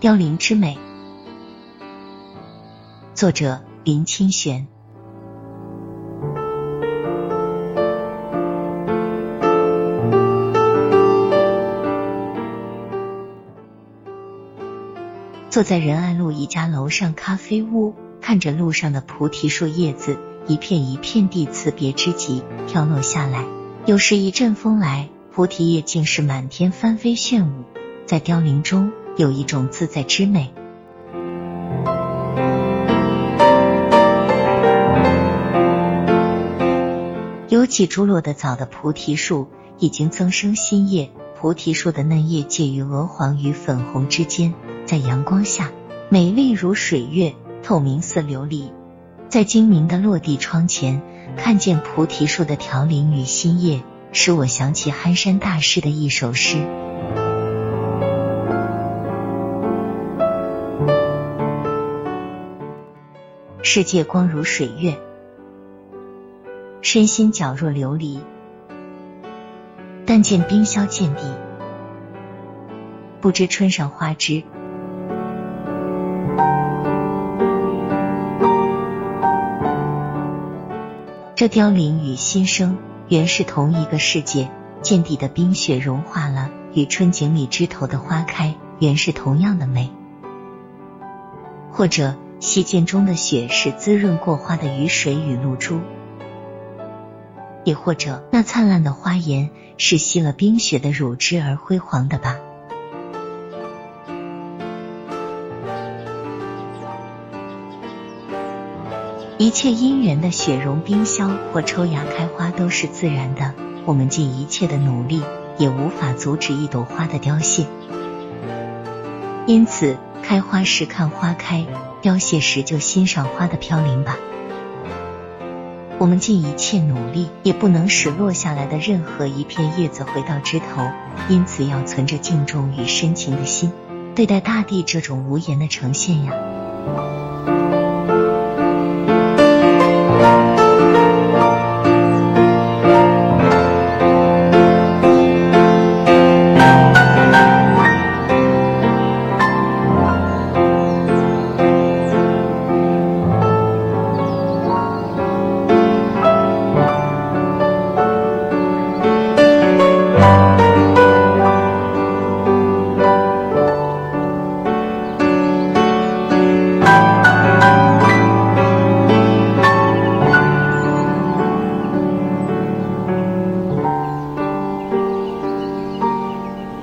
凋零之美，作者林清玄。坐在仁爱路一家楼上咖啡屋，看着路上的菩提树叶子一片一片地辞别之极飘落下来，有时一阵风来，菩提叶竟是满天翻飞炫舞，在凋零中。有一种自在之美。有几株落得早的菩提树已经增生新叶，菩提树的嫩叶介于鹅黄与粉红之间，在阳光下美丽如水月，透明似琉璃。在精明的落地窗前，看见菩提树的条鳞与新叶，使我想起憨山大师的一首诗。世界光如水月，身心皎若琉璃。但见冰消见底，不知春上花枝。这凋零与新生原是同一个世界，见底的冰雪融化了，与春景里枝头的花开原是同样的美，或者。溪涧中的雪是滋润过花的雨水与露珠，也或者那灿烂的花颜是吸了冰雪的乳汁而辉煌的吧？一切因缘的雪融冰消或抽芽开花都是自然的，我们尽一切的努力也无法阻止一朵花的凋谢，因此开花时看花开。凋谢时就欣赏花的飘零吧。我们尽一切努力，也不能使落下来的任何一片叶子回到枝头，因此要存着敬重与深情的心，对待大地这种无言的呈现呀。